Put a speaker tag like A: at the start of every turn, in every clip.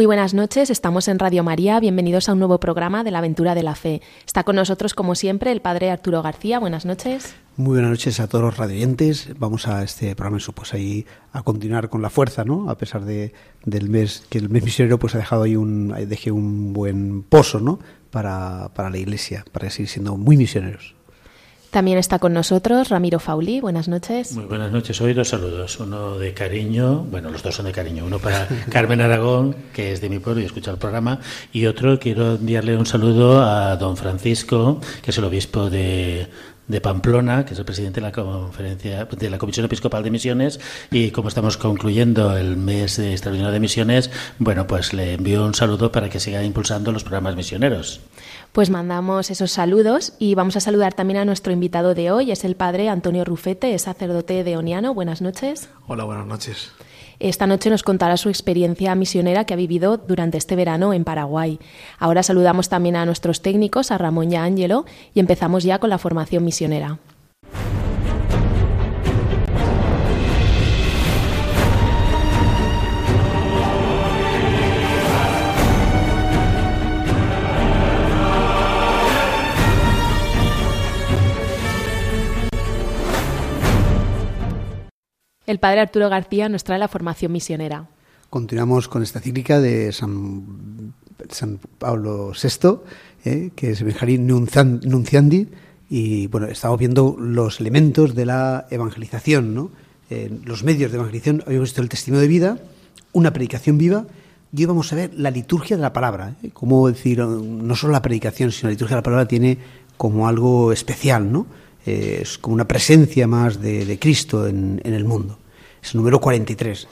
A: Muy buenas noches, estamos en Radio María, bienvenidos a un nuevo programa de la aventura de la fe. Está con nosotros, como siempre, el padre Arturo García. Buenas noches.
B: Muy buenas noches a todos los radioyentes. Vamos a este programa, pues ahí a continuar con la fuerza, ¿no? A pesar de, del mes, que el mes misionero pues ha dejado ahí un, deje un buen pozo, ¿no? Para, para la iglesia, para seguir siendo muy misioneros.
A: También está con nosotros Ramiro Fauli. Buenas noches.
C: Muy buenas noches. Hoy dos saludos. Uno de cariño, bueno, los dos son de cariño. Uno para Carmen Aragón, que es de mi pueblo y escucha el programa. Y otro, quiero enviarle un saludo a don Francisco, que es el obispo de, Pamplona, que es el presidente de la conferencia de la Comisión Episcopal de Misiones y como estamos concluyendo el mes de extraordinario de misiones, bueno, pues le envío un saludo para que siga impulsando los programas misioneros.
A: Pues mandamos esos saludos y vamos a saludar también a nuestro invitado de hoy, es el padre Antonio Rufete, es sacerdote de Oniano. Buenas noches.
D: Hola, buenas noches.
A: Esta noche nos contará su experiencia misionera que ha vivido durante este verano en Paraguay. Ahora saludamos también a nuestros técnicos, a Ramón y a Ángelo, y empezamos ya con la formación misionera. El padre Arturo García nos trae la formación misionera.
B: Continuamos con esta cíclica de San, San Pablo VI, eh, que es Benjarín Nunciandi, y bueno, estamos viendo los elementos de la evangelización, ¿no? los medios de evangelización, habíamos visto el testimonio de vida, una predicación viva, y hoy vamos a ver la liturgia de la palabra, ¿eh? como decir, no solo la predicación, sino la liturgia de la palabra tiene como algo especial, ¿no? Es como una presencia más de, Cristo en, el mundo. Es el número 43.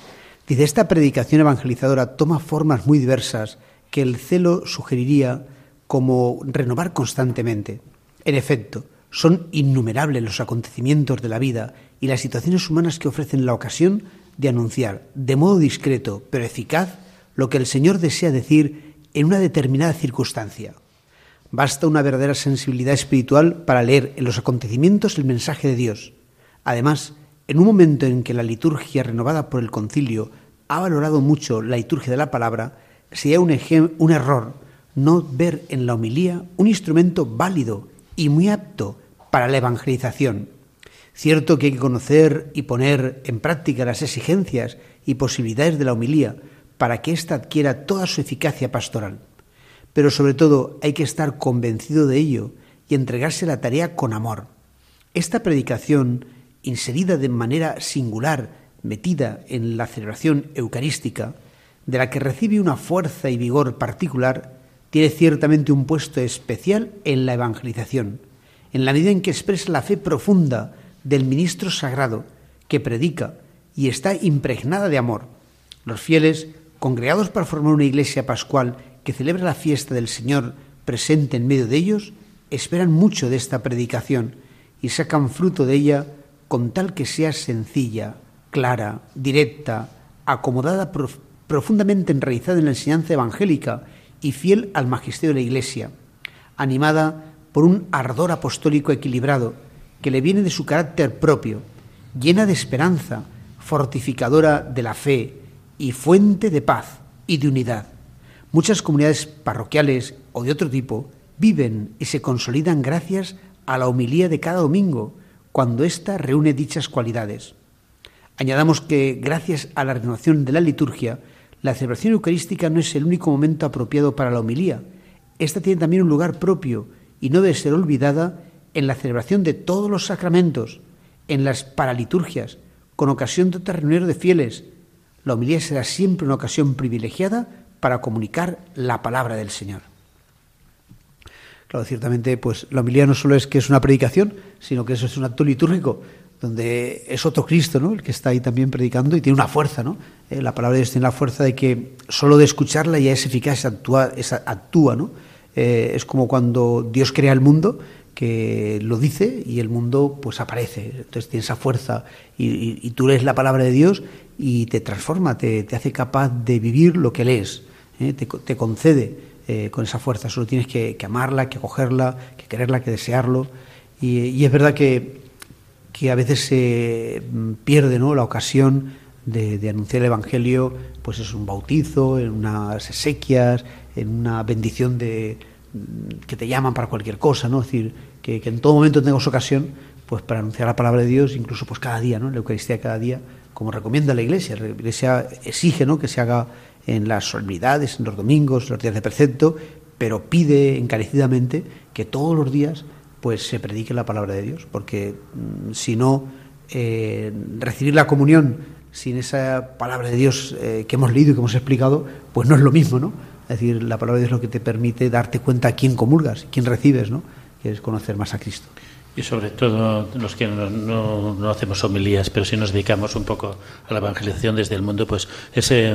B: Dice, esta predicación evangelizadora toma formas muy diversas que el celo sugeriría como renovar constantemente. En efecto, son innumerables los acontecimientos de la vida y las situaciones humanas que ofrecen la ocasión de anunciar, de modo discreto pero eficaz, lo que el Señor desea decir en una determinada circunstancia. Basta una verdadera sensibilidad espiritual para leer en los acontecimientos el mensaje de Dios. Además, en un momento en que la liturgia renovada por el concilio ha valorado mucho la liturgia de la palabra, sería un, un error no ver en la homilía un instrumento válido y muy apto para la evangelización. Cierto que hay que conocer y poner en práctica las exigencias y posibilidades de la homilía para que ésta adquiera toda su eficacia pastoral pero sobre todo hay que estar convencido de ello y entregarse a la tarea con amor. Esta predicación, inserida de manera singular, metida en la celebración eucarística, de la que recibe una fuerza y vigor particular, tiene ciertamente un puesto especial en la evangelización, en la medida en que expresa la fe profunda del ministro sagrado que predica y está impregnada de amor. Los fieles, congregados para formar una iglesia pascual que celebra la fiesta del Señor presente en medio de ellos, esperan mucho de esta predicación y sacan fruto de ella con tal que sea sencilla, clara, directa, acomodada, profundamente enraizada en la enseñanza evangélica y fiel al magisterio de la Iglesia, animada por un ardor apostólico equilibrado que le viene de su carácter propio, llena de esperanza, fortificadora de la fe y fuente de paz y de unidad. Muchas comunidades parroquiales o de otro tipo viven y se consolidan gracias a la homilía de cada domingo, cuando ésta reúne dichas cualidades. Añadamos que, gracias a la renovación de la liturgia, la celebración eucarística no es el único momento apropiado para la homilía. Esta tiene también un lugar propio y no debe ser olvidada en la celebración de todos los sacramentos, en las paraliturgias, con ocasión de otras reuniones de fieles. La homilía será siempre una ocasión privilegiada para comunicar la palabra del Señor. Claro, ciertamente, pues la homilía no solo es que es una predicación, sino que eso es un acto litúrgico, donde es otro Cristo, ¿no? El que está ahí también predicando y tiene una fuerza, ¿no? Eh, la palabra de Dios tiene la fuerza de que solo de escucharla ya es eficaz, actúa, actúa ¿no? Eh, es como cuando Dios crea el mundo, que lo dice y el mundo pues aparece. Entonces tiene esa fuerza y, tú lees la palabra de Dios y te transforma, te, hace capaz de vivir lo que lees, ¿eh? te, concede eh, con esa fuerza. Solo tienes que, amarla, que acogerla, que quererla, que desearlo. Y, es verdad que, que, a veces se mm, pierde ¿no? la ocasión de, anunciar el Evangelio, pues es un bautizo, en unas exequias, en una bendición de, que te llaman para cualquier cosa, ¿no? Es decir, que, en todo momento tengas ocasión pues para anunciar la palabra de Dios, incluso pues cada día, ¿no? La Eucaristía cada día, como recomienda la Iglesia. La Iglesia exige, ¿no? Que se haga en las solemnidades, en los domingos, los días de precepto, pero pide encarecidamente que todos los días pues se predique la palabra de Dios, porque mm, si no eh, recibir la comunión sin esa palabra de Dios eh, que hemos leído y que hemos explicado, pues no es lo mismo, ¿no? Es decir, la palabra de Dios es lo que te permite darte cuenta a quién comulgas, quién recibes, ¿no? Que es conocer más a Cristo.
C: Y sobre todo los que no, no, hacemos homilías, pero si nos dedicamos un poco a la evangelización desde el mundo, pues ese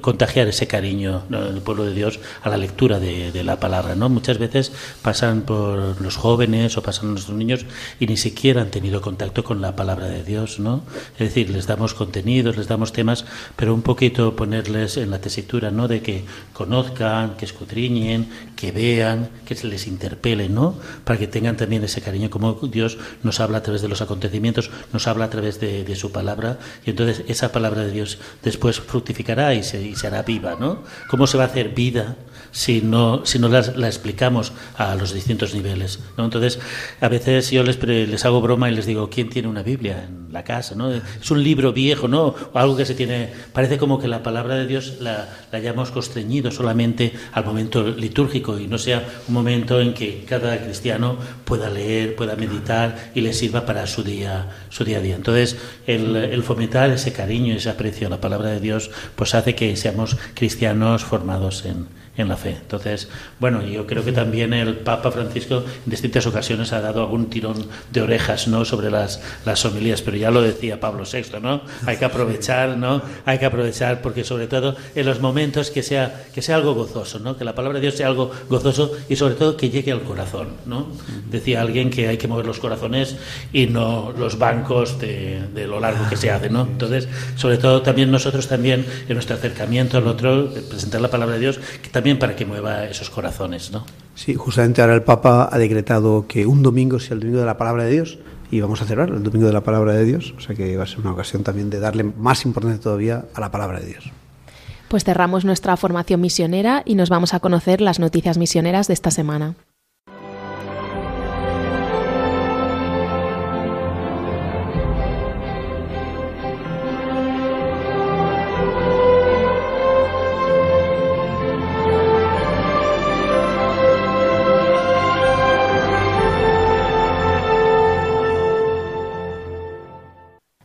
C: contagiar ese cariño del pueblo de Dios a la lectura de, la palabra. ¿no? Muchas veces pasan por los jóvenes o pasan nuestros niños y ni siquiera han tenido contacto con la palabra de Dios. ¿no? Es decir, les damos contenidos, les damos temas, pero un poquito ponerles en la tesitura ¿no? de que conozcan, que escudriñen, que vean, que se les interpele, ¿no? para que tengan también ese cariño como Dios nos habla a través de los acontecimientos, nos habla a través de, su palabra, y entonces esa palabra de Dios después fructificará y se, y se hará viva, ¿no? ¿Cómo se va a hacer vida si no, si no la, explicamos a los distintos niveles. Entonces, a veces yo les, les hago broma y les digo, ¿quién tiene una Biblia en la casa? ¿no? Es un libro viejo, ¿no? O algo que se tiene... Parece como que la palabra de Dios la, la hayamos constreñido solamente al momento litúrgico y no sea un momento en que cada cristiano pueda leer, pueda meditar y le sirva para su día, su día a día. Entonces, el, el fomentar ese cariño, ese aprecio a la palabra de Dios, pues hace que seamos cristianos formados en, en la fe. Entonces, bueno, yo creo que también el Papa Francisco en distintas ocasiones ha dado algún tirón de orejas, ¿no? Sobre las, las homilías, pero ya lo decía Pablo VI, ¿no? Hay que aprovechar, ¿no? Hay que aprovechar porque sobre todo en los momentos que sea, que sea algo gozoso, ¿no? Que la palabra de Dios sea algo gozoso y sobre todo que llegue al corazón, ¿no? Decía alguien que hay que mover los corazones y no los bancos de, de lo largo que se hace, ¿no? Entonces, sobre todo también nosotros también en nuestro acercamiento al otro, presentar la palabra de Dios, que también también para que mueva esos corazones, ¿no?
B: Sí, justamente ahora el Papa ha decretado que un domingo sea el domingo de la palabra de Dios y vamos a cerrar el domingo de la palabra de Dios, o sea que va a ser una ocasión también de darle más importancia todavía a la palabra de Dios.
A: Pues cerramos nuestra formación misionera y nos vamos a conocer las noticias misioneras de esta semana.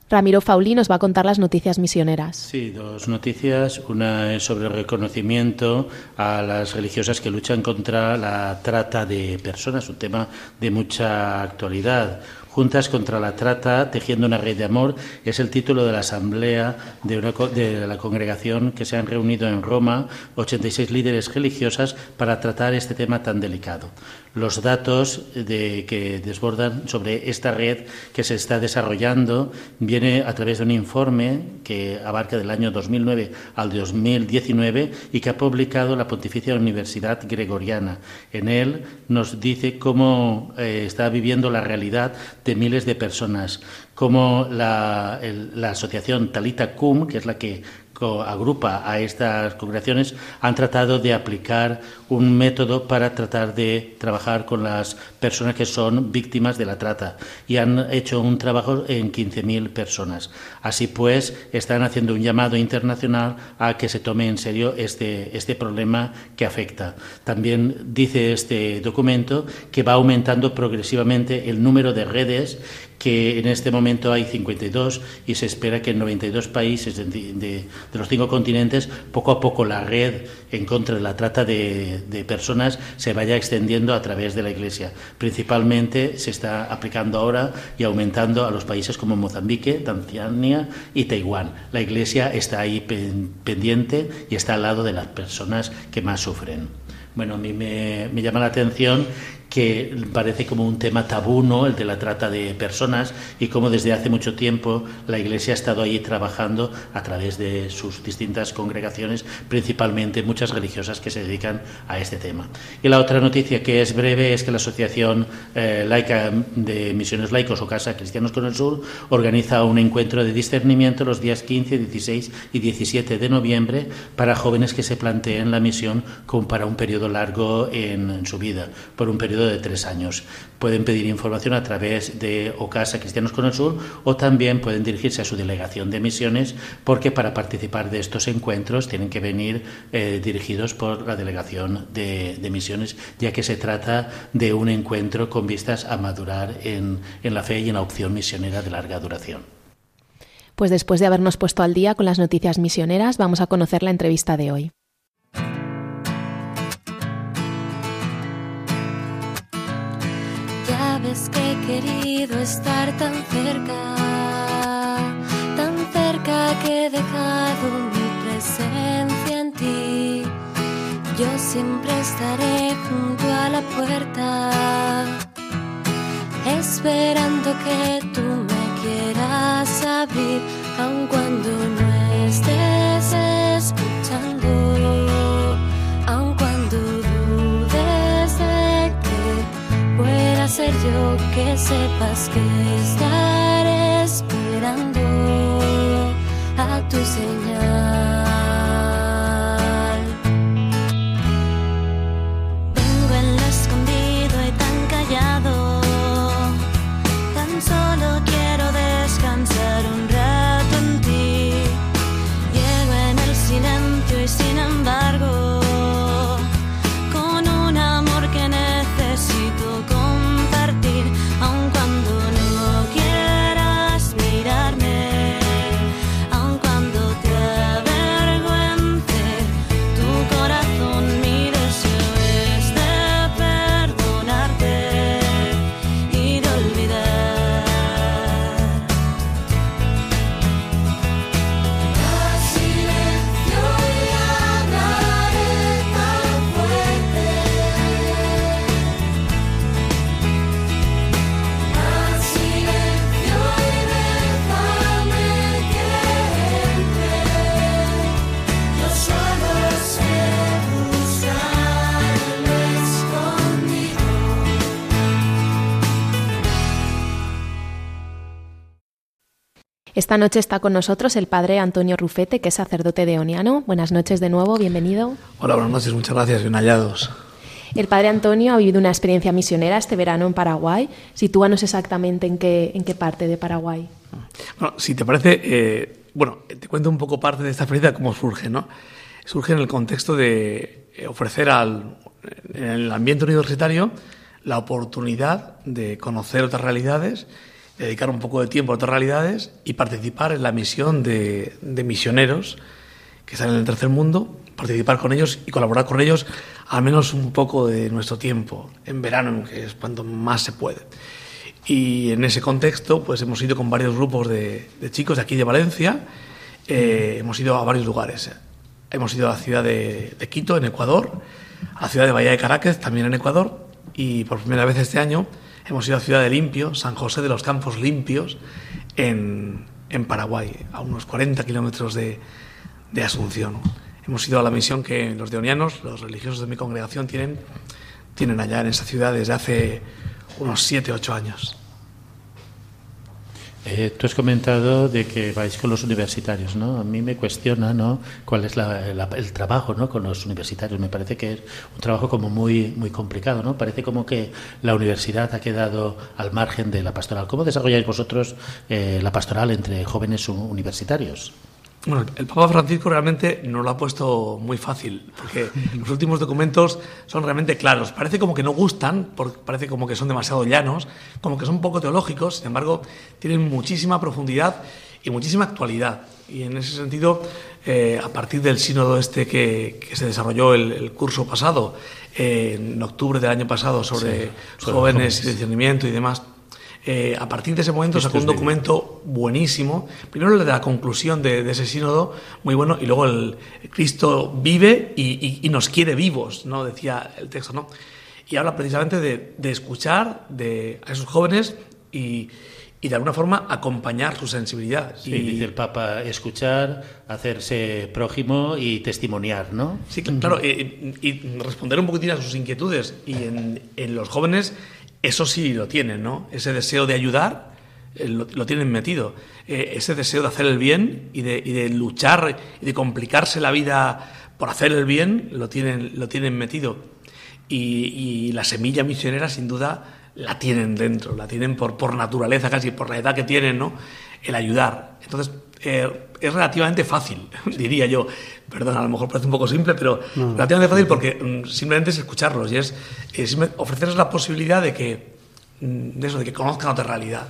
A: Ramiro Fauli nos va a contar las noticias misioneras.
C: Sí, dos noticias. Una es sobre el reconocimiento a las religiosas que luchan contra la trata de personas, un tema de mucha actualidad. Juntas contra la Trata, tejiendo una red de amor, es el título de la asamblea de, de, la congregación que se han reunido en Roma, 86 líderes religiosas, para tratar este tema tan delicado los datos que desbordan sobre esta red que se está desarrollando viene a través de un informe que abarca del año 2009 al 2019 y que ha publicado la Pontificia Universidad Gregoriana. En él nos dice cómo eh, está viviendo la realidad de miles de personas, cómo la, la asociación Talita Cum, que es la que agrupa a estas congregaciones han tratado de aplicar un método para tratar de trabajar con las personas que son víctimas de la trata y han hecho un trabajo en 15.000 personas. Así pues, están haciendo un llamado internacional a que se tome en serio este, este problema que afecta. También dice este documento que va aumentando progresivamente el número de redes que en este momento hay 52 y se espera que en 92 países de, los cinco continentes poco a poco la red en contra de la trata de, personas se vaya extendiendo a través de la Iglesia. Principalmente se está aplicando ahora y aumentando a los países como Mozambique, Tanzania y Taiwán. La Iglesia está ahí pendiente y está al lado de las personas que más sufren. Bueno, a mí me, me llama la atención que parece como un tema tabú, ¿no? el de la trata de personas, y cómo desde hace mucho tiempo la Iglesia ha estado ahí trabajando a través de sus distintas congregaciones, principalmente muchas religiosas que se dedican a este tema. Y la otra noticia que es breve es que la Asociación eh, Laica de Misiones Laicos o Casa Cristianos con el Sur organiza un encuentro de discernimiento los días 15, 16 y 17 de noviembre para jóvenes que se planteen la misión como para un periodo largo en su vida, por un periodo de tres años. Pueden pedir información a través de OCASA Cristianos con el Sur o también pueden dirigirse a su delegación de misiones porque para participar de estos encuentros tienen que venir eh, dirigidos por la delegación de, misiones ya que se trata de un encuentro con vistas a madurar en, en la fe y en la opción misionera de larga duración.
A: Pues después de habernos puesto al día con las noticias misioneras, vamos a conocer la entrevista de hoy.
D: Querido estar tan cerca, tan cerca que he dejado mi presencia en ti. Yo siempre estaré junto a la puerta, esperando que tú me quieras abrir, aun cuando no ser yo que sepas que estaré esperando a tu señal.
A: Esta noche está con nosotros el padre Antonio Rufete, que es sacerdote de Oniano. Buenas noches de nuevo, bienvenido.
E: Hola, buenas noches, muchas gracias, bien hallados.
A: El padre Antonio ha vivido una experiencia misionera este verano en Paraguay. Sitúanos exactamente en qué, en qué parte de Paraguay.
E: Bueno, si te parece, eh, bueno, te cuento un poco parte de esta experiencia, cómo surge, ¿no? Surge en el contexto de eh, ofrecer al, en el ambiente universitario la oportunidad de conocer otras realidades dedicar un poco de tiempo a otras realidades y participar en la misión de, misioneros que están en el tercer mundo, participar con ellos y colaborar con ellos al menos un poco de nuestro tiempo, en verano, que es cuando más se puede. Y en ese contexto, pues hemos ido con varios grupos de, chicos de aquí de Valencia, eh, hemos ido a varios lugares. Hemos ido a la ciudad de, de, Quito, en Ecuador, a la ciudad de Bahía de Caracas, también en Ecuador, y por primera vez este año Hemos ido a Ciudad de Limpio, San José de los Campos Limpios, en, Paraguay, a unos 40 kilómetros de, Asunción. Hemos ido a la misión que los deonianos, los religiosos de mi congregación, tienen, tienen allá en esa ciudad desde hace unos 7, 8 años.
C: Eh, tú has comentado de que vais con los universitarios, ¿no? A mí me cuestiona, ¿no? ¿Cuál es el trabajo, ¿no? Con los universitarios. Me parece que es un trabajo como muy, muy complicado, ¿no? Parece como que la universidad ha quedado al margen de la pastoral. ¿Cómo desarrolláis vosotros eh, la pastoral entre jóvenes universitarios?
E: Bueno, el Papa Francisco realmente nos lo ha puesto muy fácil, porque los últimos documentos son realmente claros. Parece como que no gustan, parece como que son demasiado llanos, como que son poco teológicos, sin embargo, tienen muchísima profundidad y muchísima actualidad. Y en ese sentido, eh, a partir del sínodo este que, se desarrolló el, curso pasado, eh, en octubre del año pasado, sobre, jóvenes, y discernimiento y demás, eh, a partir de ese momento sacó un documento buenísimo. Primero el de la conclusión de, ese sínodo, muy bueno, y luego el Cristo vive y, nos quiere vivos, ¿no? Decía el texto, ¿no? y habla precisamente de, de escuchar de, a esos jóvenes y, y de alguna forma acompañar su sensibilidad.
C: Sí,
E: y,
C: dice el Papa, escuchar, hacerse prójimo y testimoniar, ¿no?
E: Sí, claro, y, y responder un poquitín a sus inquietudes. Y en, en, los jóvenes eso sí lo tienen, ¿no? Ese deseo de ayudar eh, lo, tienen metido. Eh, ese deseo de hacer el bien y de, luchar y de complicarse la vida por hacer el bien lo tienen, lo tienen metido. Y, y, la semilla misionera, sin duda, la tienen dentro, la tienen por, por naturaleza, casi por la edad que tienen, ¿no? El ayudar. Entonces, eh, es relativamente fácil, diría yo. Perdón, a lo mejor parece un poco simple, pero no. relativamente fácil porque mm, simplemente es escucharlos y es, es, ofrecerles la posibilidad de que, mm, de eso, de que conozcan otra realidad.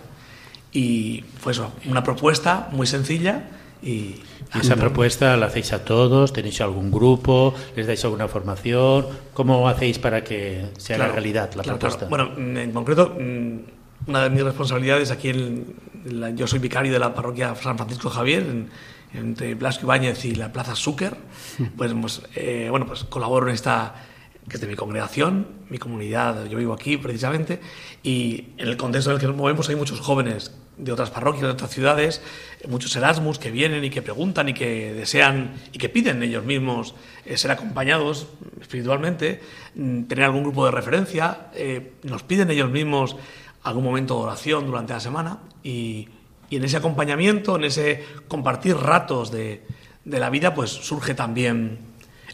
E: Y pues una propuesta muy sencilla y,
C: ¿Y esa propuesta la hacéis a todos? ¿Tenéis algún grupo? ¿Les dais alguna formación? ¿Cómo hacéis para que sea
E: claro,
C: la realidad la
E: claro,
C: propuesta?
E: Claro. Bueno, en concreto, una de mis responsabilidades aquí, yo soy vicario de la parroquia San Francisco Javier, en, entre Blasco Ibáñez y la Plaza Zúcar. Pues, pues eh, bueno, pues colaboro en esta que es de mi congregación, mi comunidad, yo vivo aquí precisamente, y en el contexto en el que nos movemos hay muchos jóvenes de otras parroquias, de otras ciudades, muchos Erasmus que vienen y que preguntan y que desean y que piden ellos mismos eh, ser acompañados espiritualmente, mm, tener algún grupo de referencia, eh, nos piden ellos mismos algún momento de oración durante la semana y, y en ese acompañamiento, en ese compartir ratos de, de la vida, pues surge también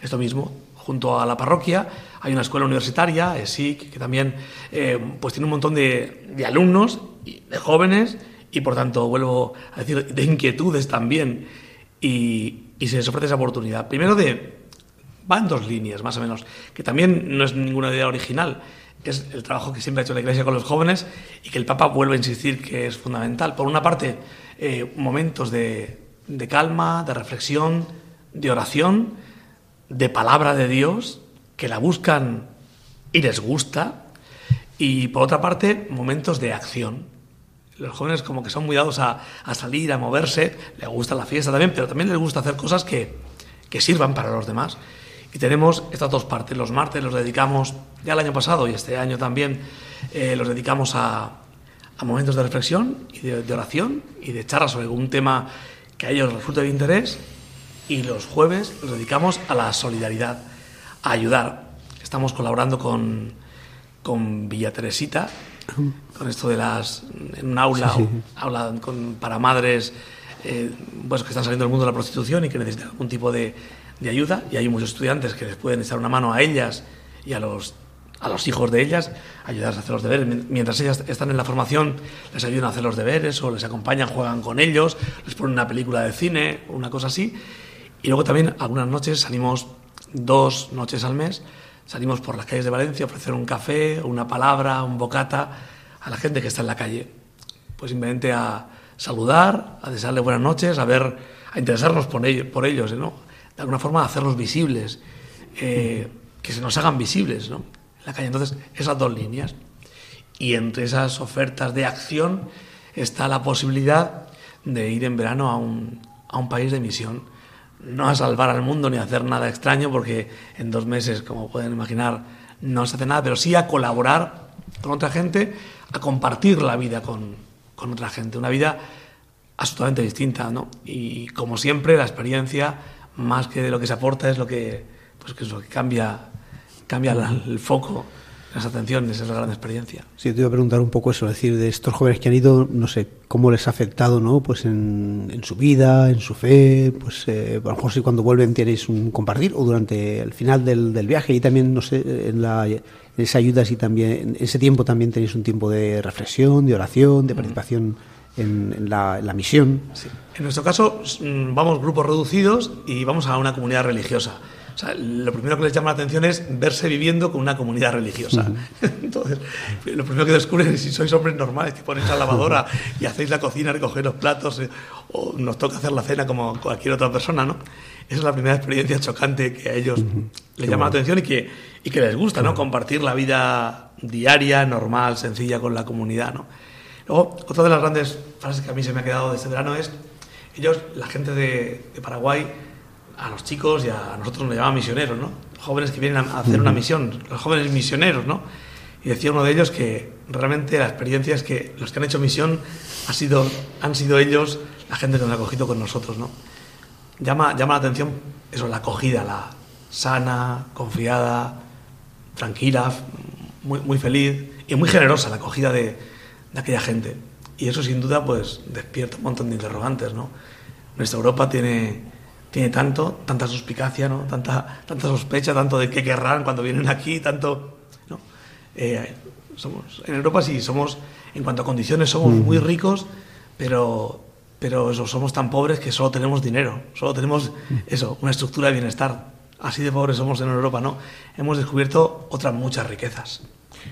E: esto mismo, junto a la parroquia hay una escuela universitaria, ESIC, que también eh, pues tiene un montón de, de, alumnos, de jóvenes, y por tanto, vuelvo a decir, de inquietudes también, y, y, se les ofrece esa oportunidad. Primero de... Va en dos líneas, más o menos, que también no es ninguna idea original, es el trabajo que siempre ha hecho la Iglesia con los jóvenes y que el Papa vuelve a insistir que es fundamental. Por una parte, eh, momentos de, de calma, de reflexión, de oración, de palabra de Dios, que la buscan y les gusta, y por otra parte, momentos de acción. Los jóvenes como que son muy dados a, a salir, a moverse, les gusta la fiesta también, pero también les gusta hacer cosas que, que sirvan para los demás. Y tenemos estas dos partes. Los martes los dedicamos, ya el año pasado y este año también, eh, los dedicamos a, a, momentos de reflexión y de, de oración y de charlas sobre algún tema que a ellos resulte de interés y los jueves los dedicamos a la solidaridad, a ayudar. Estamos colaborando con, con Villa Teresita, con esto de las. en un aula, sí, sí. aula con, para madres eh, pues que están saliendo del mundo de la prostitución y que necesitan algún tipo de, de, ayuda. Y hay muchos estudiantes que les pueden echar una mano a ellas y a los, a los hijos de ellas, ayudarles a hacer los deberes. Mientras ellas están en la formación, les ayudan a hacer los deberes o les acompañan, juegan con ellos, les ponen una película de cine, una cosa así. Y luego también algunas noches salimos, dos noches al mes, salimos por las calles de Valencia a ofrecer un café, una palabra, un bocata a la gente que está en la calle. Pues simplemente a saludar, a desearle buenas noches, a ver, a interesarnos por por ellos ¿no? De alguna forma hacerlos visibles, eh, que se nos hagan visibles, ¿no? En la calle. Entonces, esas dos líneas. Y entre esas ofertas de acción está la posibilidad de ir en verano a un, a un país de misión no a salvar al mundo ni a hacer nada extraño, porque en dos meses, como pueden imaginar, no se hace nada, pero sí a colaborar con otra gente, a compartir la vida con, con otra gente, una vida absolutamente distinta, ¿no? Y como siempre, la experiencia, más que de lo que se aporta, es lo que, pues, que, es lo que cambia, cambia la, el foco las atenciones, es la gran experiencia.
B: Sí, te iba a preguntar un poco eso, es decir, de estos jóvenes que han ido, no sé, cómo les ha afectado, ¿no? Pues en, en su vida, en su fe, pues eh, a lo mejor si cuando vuelven tenéis un compartir o durante el final del, del viaje y también, no sé, en, la, en esa ayuda, si también, en ese tiempo también tenéis un tiempo de reflexión, de oración, de participación en, en, la, en la, misión.
E: Sí. En nuestro caso, mm, vamos grupos reducidos y vamos a una comunidad religiosa. O sea, lo primero que les llama la atención es verse viviendo con una comunidad religiosa. Uh -huh. Entonces, lo primero que descubren es si sois hombres normales, que ponéis la lavadora y hacéis la cocina, recogéis los platos, eh, o nos toca hacer la cena como cualquier otra persona, ¿no? Esa es la primera experiencia chocante que a ellos uh -huh. les llama bueno. la atención y que, y que les gusta, ¿no? Compartir la vida diaria, normal, sencilla con la comunidad, ¿no? Luego, otra de las grandes frases que a mí se me ha quedado de este verano es, ellos, la gente de, de Paraguay, a los chicos y a nosotros nos llaman misioneros, ¿no? Jóvenes que vienen a hacer una misión, los jóvenes misioneros, ¿no? Y decía uno de ellos que realmente la experiencia es que los que han hecho misión ha sido, han sido ellos la gente que nos ha acogido con nosotros, ¿no? Llama, llama la atención eso, la acogida, la sana, confiada, tranquila, muy, muy feliz y muy generosa la acogida de, de aquella gente. Y eso sin duda pues despierta un montón de interrogantes, ¿no? Nuestra Europa tiene, tiene tanto, tanta suspicacia, ¿no? Tanta, tanta sospecha, tanto de qué querrán cuando vienen aquí, tanto... ¿no? Eh, somos, en Europa sí, somos, en cuanto a condiciones, somos muy ricos, pero, pero eso, somos tan pobres que solo tenemos dinero, solo tenemos eso, una estructura de bienestar. Así de pobres somos en Europa, ¿no? Hemos descubierto otras muchas riquezas.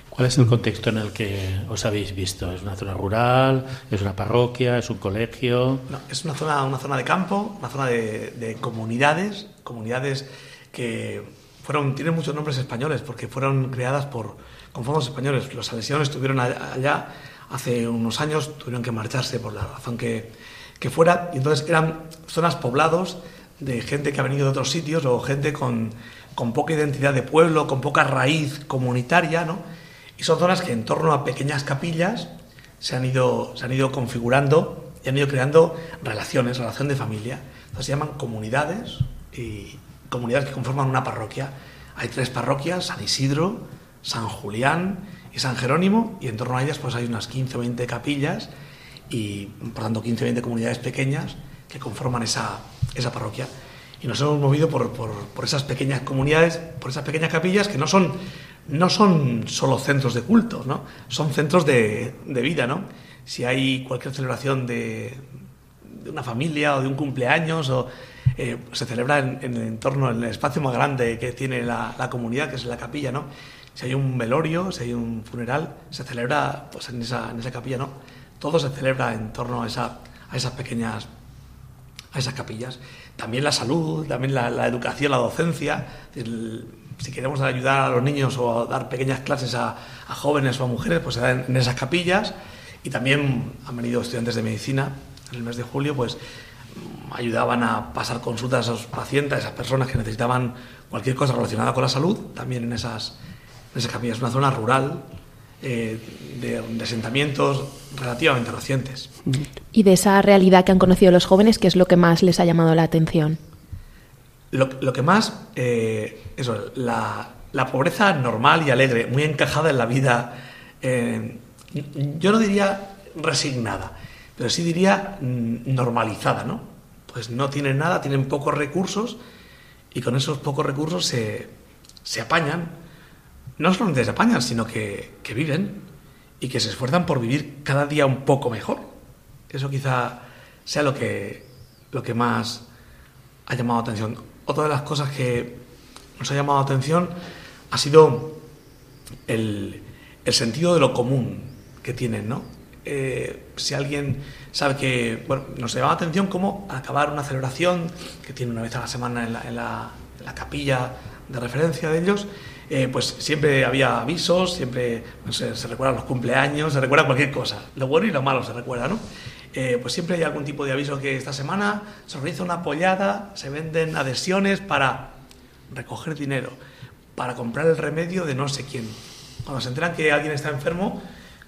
C: ¿Cuál es el contexto en el que os habéis visto? ¿Es una zona rural? ¿Es una parroquia? ¿Es un colegio?
E: No, es una zona, una zona de campo, una zona de, de comunidades, comunidades que fueron, tienen muchos nombres españoles porque fueron creadas por, con fondos españoles. Los salesianos estuvieron allá hace unos años, tuvieron que marcharse por la razón que, que fuera, y entonces eran zonas poblados de gente que ha venido de otros sitios o gente con, con poca identidad de pueblo, con poca raíz comunitaria, ¿no? Y son zonas que en torno a pequeñas capillas se han ido, se han ido configurando y han ido creando relaciones, relación de familia. Entonces se llaman comunidades y comunidades que conforman una parroquia. Hay tres parroquias, San Isidro, San Julián y San Jerónimo, y en torno a ellas pues hay unas 15 o 20 capillas y por tanto 15 o 20 comunidades pequeñas que conforman esa, esa parroquia. Y nos hemos movido por, por, por, esas pequeñas comunidades, por esas pequeñas capillas que no son, no son solo centros de culto, ¿no? son centros de, de vida. ¿no? Si hay cualquier celebración de, de, una familia o de un cumpleaños, o, eh, se celebra en, en, el entorno, en el espacio más grande que tiene la, la comunidad, que es la capilla. ¿no? Si hay un velorio, si hay un funeral, se celebra pues, en, esa, en esa capilla. ¿no? Todo se celebra en torno a, esa, a esas pequeñas a esas capillas. También la salud, también la, la educación, la docencia. El, si queremos ayudar a los niños o dar pequeñas clases a, a jóvenes o a mujeres, pues se en esas capillas. Y también han venido estudiantes de medicina en el mes de julio, pues ayudaban a pasar consultas a esos pacientes, a esas personas que necesitaban cualquier cosa relacionada con la salud, también en esas, en esas capillas. Una zona rural, eh, de, asentamientos relativamente recientes.
A: Y de esa realidad que han conocido los jóvenes, ¿qué es lo que más les ha llamado la atención?
E: Lo, lo que más, eh, eso, la, la, pobreza normal y alegre, muy encajada en la vida, eh, yo no diría resignada, pero sí diría normalizada, ¿no? Pues no tienen nada, tienen pocos recursos y con esos pocos recursos se, se apañan no solamente se apañan, sino que, que, viven y que se esfuerzan por vivir cada día un poco mejor. Eso quizá sea lo que, lo que más ha llamado atención. Otra de las cosas que nos ha llamado atención ha sido el, el sentido de lo común que tienen, ¿no? Eh, si alguien sabe que, bueno, nos llama la atención cómo acabar una celebración que tiene una vez a la semana la, la, en la capilla de referencia de ellos, eh, pues siempre había avisos, siempre no sé, se recuerdan los cumpleaños, se recuerda cualquier cosa, lo bueno y lo malo se recuerda, ¿no? Eh, pues siempre hay algún tipo de aviso que esta semana se organiza una apoyada, se venden adhesiones para recoger dinero, para comprar el remedio de no sé quién. Cuando se enteran que alguien está enfermo,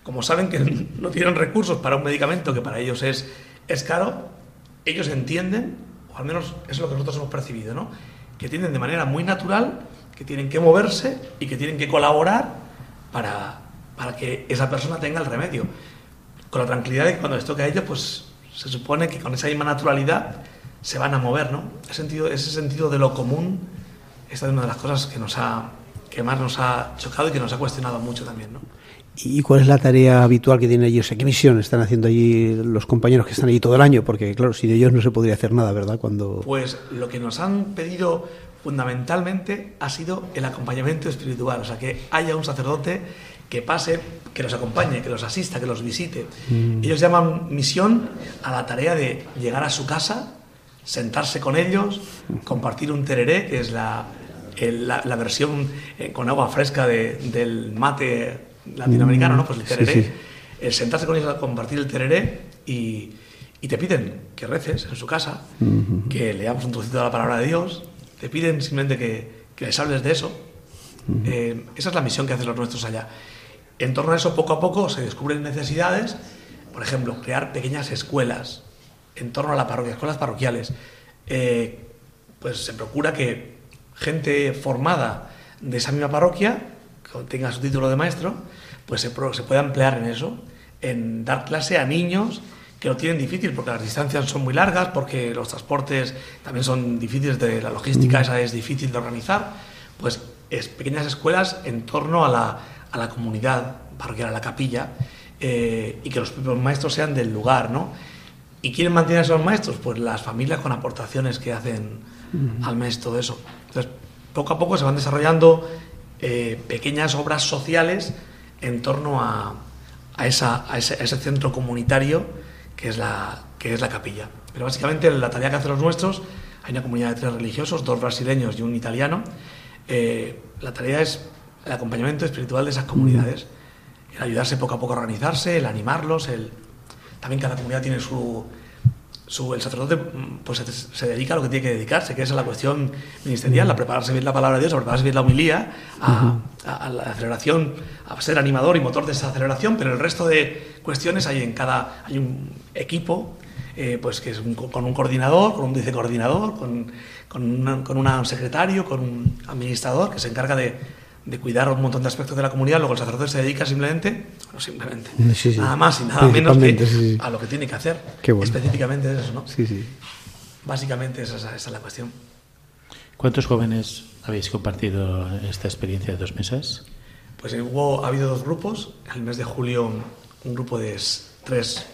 E: como saben que no tienen recursos para un medicamento que para ellos es, es caro, ellos entienden, o al menos eso es lo que nosotros hemos percibido, ¿no? que entienden de manera muy natural que tienen que moverse y que tienen que colaborar para, para que esa persona tenga el remedio. Con la tranquilidad de que cuando les toque a ellos, pues se supone que con esa misma naturalidad se van a mover, ¿no? Ese sentido, ese sentido de lo común, esta es una de las cosas que, nos ha, que más nos ha chocado y que nos ha cuestionado mucho también, ¿no?
B: ¿Y cuál es la tarea habitual que tienen ellos? ¿Qué misión están haciendo allí los compañeros que están allí todo el año? Porque, claro, sin ellos no se podría hacer nada, ¿verdad? Cuando...
E: Pues lo que nos han pedido fundamentalmente ha sido el acompañamiento espiritual, o sea, que haya un sacerdote que pase, que los acompañe, que los asista, que los visite. Mm. Ellos llaman misión a la tarea de llegar a su casa, sentarse con ellos, compartir un tereré, que es la, el, la, la, versión eh, con agua fresca de, del mate latinoamericano, ¿no? Pues el tereré. Sí, sí. El sentarse con ellos a compartir el tereré y, y te piden que reces en su casa, que leamos un trocito de la palabra de Dios, te piden simplemente que, que les hables de eso. Eh, esa es la misión que hacen los nuestros allá. En torno a eso, poco a poco se descubren necesidades, por ejemplo, crear pequeñas escuelas en torno a la parroquia, escuelas parroquiales. Eh, pues se procura que gente formada de esa misma parroquia, que tenga su título de maestro, pues se, se pueda emplear en eso, en dar clase a niños que lo tienen difícil porque las distancias son muy largas, porque los transportes también son difíciles, de la logística esa es difícil de organizar, pues es pequeñas escuelas en torno a la, a la comunidad parroquial, a la capilla, eh, y que los propios maestros sean del lugar, ¿no? ¿Y quieren mantener a esos maestros? Pues las familias con aportaciones que hacen al mes, todo eso. Entonces, poco a poco se van desarrollando eh, pequeñas obras sociales en torno a, a, esa, a, ese, centro comunitario que es, la, que es la capilla. Pero básicamente la tarea que hacen los nuestros, hay una comunidad de tres religiosos, dos brasileños y un italiano, eh, la tarea es el acompañamiento espiritual de esas comunidades, el ayudarse poco a poco a organizarse, el animarlos, el... también cada comunidad tiene su, su el sacerdote pues se, dedica a lo que tiene que dedicarse, que es a la cuestión ministerial, a prepararse bien la palabra de Dios, a prepararse bien la homilía, a, a, la aceleración, a ser animador y motor de esa aceleración, pero el resto de cuestiones hay en cada hay un equipo eh, pues que es con un coordinador, con un vicecoordinador, con, con, con un secretario, con un administrador que se encarga de, de, cuidar un montón de aspectos de la comunidad. Luego el sacerdote se dedica simplemente, no simplemente, nada más y nada menos que a lo que tiene que hacer. Específicamente eso, ¿no?
B: Sí, sí.
E: Básicamente esa, esa es la cuestión.
C: ¿Cuántos jóvenes habéis compartido esta experiencia de dos meses?
E: Pues hubo, ha habido dos grupos. En el mes de julio, un grupo de tres,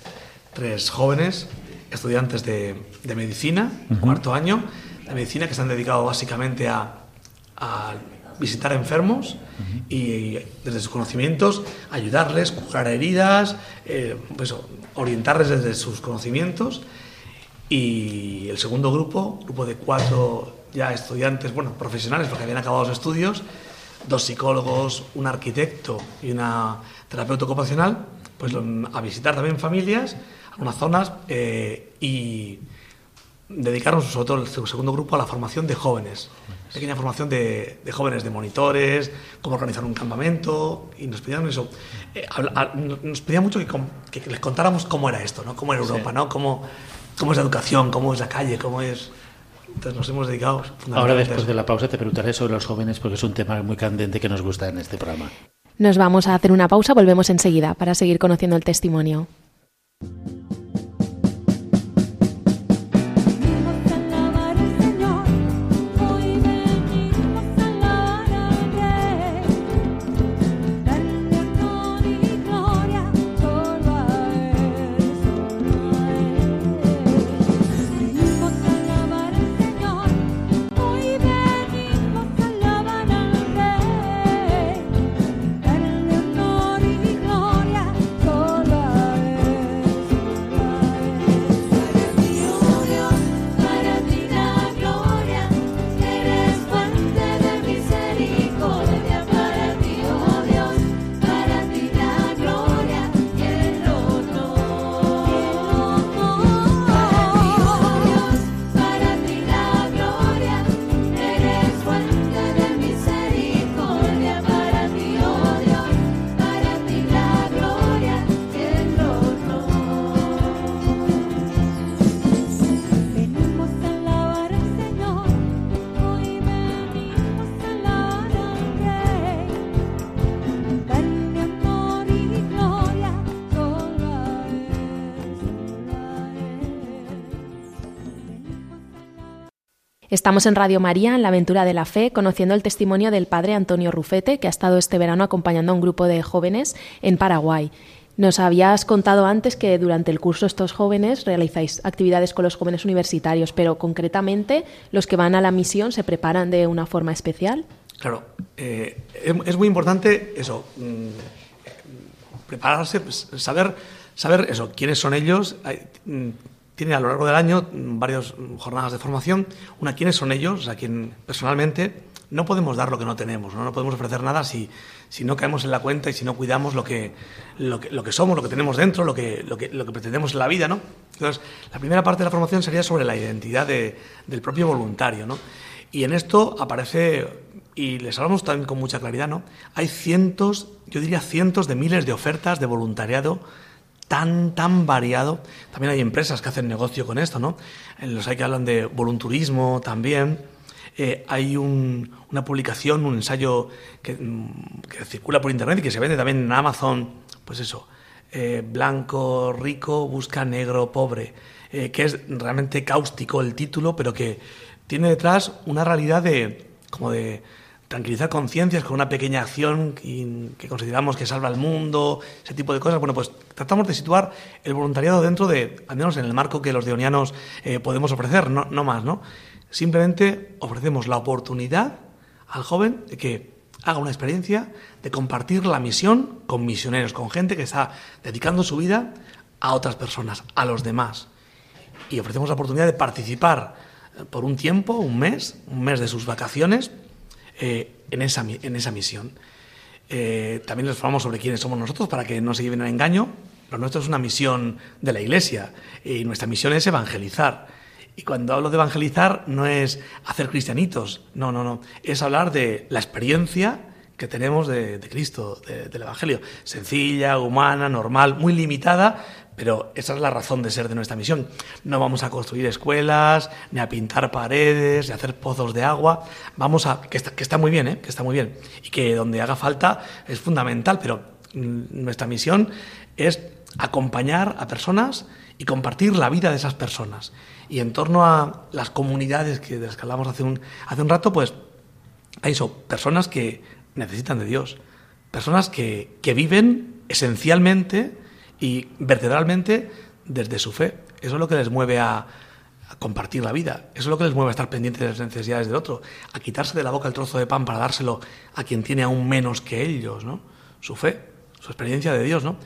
E: tres jóvenes estudiantes de, de medicina, cuarto año de medicina, que se han dedicado básicamente a, a visitar enfermos y desde sus conocimientos ayudarles, curar heridas, eh, pues, orientarles desde sus conocimientos. Y el segundo grupo, grupo de cuatro ya estudiantes, bueno, profesionales, porque habían acabado los estudios, dos psicólogos, un arquitecto y una terapeuta ocupacional, pues a visitar también familias, algunas zonas eh, y dedicarnos, sobre todo el segundo grupo, a la formación de jóvenes. Pequeña formación de, jóvenes, de monitores, cómo organizar un campamento, y nos pedían eso. Eh, nos pedían mucho que, les contáramos cómo era esto, ¿no? Cómo era Europa, ¿no? Cómo, cómo es la educación, cómo es la calle, cómo es... Entonces nos hemos dedicado...
C: Ahora después de la pausa te preguntaré sobre los jóvenes porque es un tema muy candente que nos gusta en este programa.
F: Nos vamos a hacer una pausa, volvemos enseguida para seguir conociendo el testimonio. Estamos en Radio María, en la aventura de la fe, conociendo el testimonio del padre Antonio Rufete, que ha estado este verano acompañando a un grupo de jóvenes en Paraguay. Nos habías contado antes que durante el curso estos jóvenes realizáis actividades con los jóvenes universitarios, pero concretamente los que van a la misión se preparan de una forma especial.
E: Claro, eh, es, muy importante eso, mm, prepararse, pues, saber, saber eso, quiénes son ellos. Tiene a lo largo del año varias jornadas de formación. Una, quiénes son ellos, o sea, quién personalmente, no podemos dar lo que no tenemos, no, no podemos ofrecer nada si, si no caemos en la cuenta y si no cuidamos lo que, lo que, lo que somos, lo que tenemos dentro, lo que, lo, que, lo que pretendemos en la vida. ¿no? Entonces, la primera parte de la formación sería sobre la identidad de, del propio voluntario. ¿no? Y en esto aparece, y les hablamos también con mucha claridad, ¿no? hay cientos, yo diría cientos de miles de ofertas de voluntariado tan, tan variado. También hay empresas que hacen negocio con esto, ¿no? Los hay que hablan de volunturismo también. Eh, hay una publicación, un ensayo mm, que, circula por internet y que se vende también en Amazon, pues eso, eh, blanco, rico, busca negro, pobre, eh, que es realmente cáustico el título, pero que tiene detrás una realidad de, como de, tranquilizar conciencias con una pequeña acción que, consideramos que salva el mundo, ese tipo de cosas. Bueno, pues tratamos de situar el voluntariado dentro de, al menos en el marco que los deonianos eh, podemos ofrecer, no, no más, ¿no? Simplemente ofrecemos la oportunidad al joven de que haga una experiencia de compartir la misión con misioneros, con gente que está dedicando su vida a otras personas, a los demás. Y ofrecemos la oportunidad de participar eh, por un tiempo, un mes, un mes de sus vacaciones, eh, en, esa, en esa misión. Eh, también les hablamos sobre quiénes somos nosotros para que no se lleven a engaño. Lo nuestro es una misión de la Iglesia y nuestra misión es evangelizar. Y cuando hablo de evangelizar no es hacer cristianitos, no, no, no. Es hablar de la experiencia que tenemos de, Cristo, del Evangelio. Sencilla, humana, normal, muy limitada, pero esa es la razón de ser de nuestra misión. No vamos a construir escuelas, ni a pintar paredes, ni a hacer pozos de agua. Vamos a. que está, que está muy bien, ¿eh? que está muy bien. Y que donde haga falta es fundamental, pero nuestra misión es acompañar a personas y compartir la vida de esas personas. Y en torno a las comunidades que, de hablamos hace un, hace un rato, pues hay eso, personas que necesitan de Dios, personas que, que viven esencialmente y vertebralmente desde su fe. Eso es lo que les mueve a, compartir la vida. Eso es lo que les mueve a estar pendientes de las necesidades del otro, a quitarse de la boca el trozo de pan para dárselo a quien tiene aún menos que ellos, ¿no? Su fe, su experiencia de Dios, ¿no?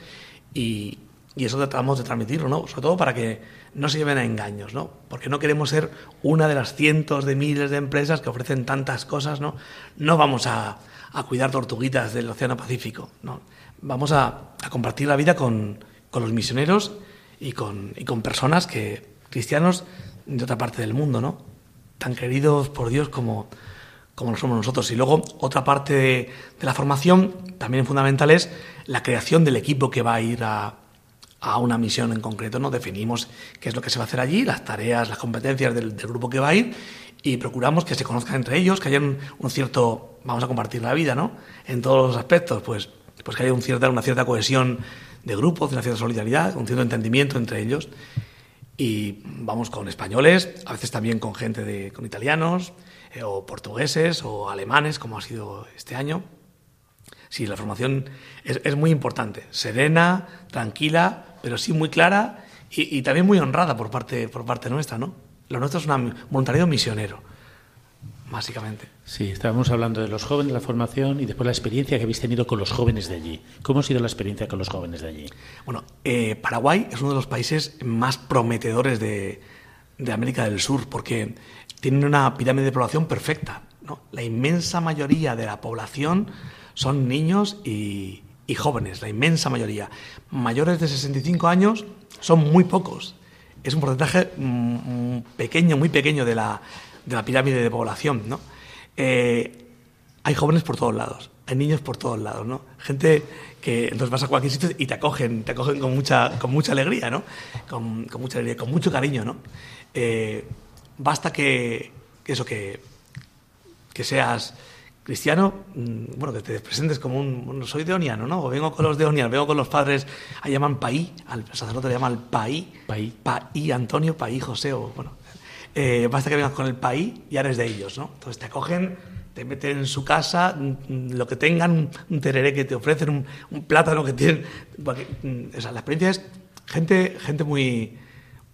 E: Y, y eso tratamos de transmitirlo, ¿no? Sobre todo para que no se lleven a engaños, ¿no? Porque no queremos ser una de las cientos de miles de empresas que ofrecen tantas cosas, ¿no? No vamos a, a cuidar tortuguitas del Océano Pacífico, ¿no? Vamos a, compartir la vida con, los misioneros y con, con, personas que, cristianos de otra parte del mundo, ¿no? Tan queridos por Dios como, como lo somos nosotros. Y luego, otra parte de, la formación, también fundamental, es la creación del equipo que va a ir a, una misión en concreto, ¿no? Definimos qué es lo que se va a hacer allí, las tareas, las competencias del, grupo que va a ir y procuramos que se conozcan entre ellos, que haya un, un, cierto, vamos a compartir la vida, ¿no? En todos los aspectos, pues pues que haya cierta, una cierta cohesión de grupos, una cierta solidaridad, un cierto entendimiento entre ellos. Y vamos con españoles, a veces también con gente de, con italianos, eh, o portugueses, o alemanes, como ha sido este año. Sí, la formación es, es muy importante, serena, tranquila, pero sí muy clara y, y, también muy honrada por parte, por parte nuestra, ¿no? Lo nuestro es un voluntariado misionero básicamente.
C: Sí, estábamos hablando de los jóvenes, la formación y después la experiencia que habéis tenido con los jóvenes de allí. ¿Cómo ha sido la experiencia con los jóvenes de allí?
E: Bueno, eh, Paraguay es uno de los países más prometedores de, América del Sur porque tiene una pirámide de población perfecta. La inmensa mayoría de la población son niños y, jóvenes, la inmensa mayoría. Mayores de 65 años son muy pocos. Es un porcentaje mm, mm, pequeño, muy pequeño de la, de la pirámide de población, ¿no? Eh, hay jóvenes por todos lados, hay niños por todos lados, ¿no? Gente que entonces vas a cualquier sitio y te acogen, te acogen con mucha, con mucha alegría, ¿no? Con, mucha alegría, con mucho cariño, ¿no? Eh, basta que, eso, que, que seas cristiano, mm, bueno, que te presentes como un, bueno, soy deoniano, ¿no? O vengo con los deonianos, vengo con los padres, ahí llaman paí, al sacerdote le llaman paí, paí, paí Antonio, paí José, o bueno, eh, basta que vengas con el país y eres de ellos, ¿no? Entonces te acogen, te meten en su casa, mm, lo que tengan, un tereré que te ofrecen, un, plátano que tienen. Mm, o sea, la experiencia es gente, gente muy,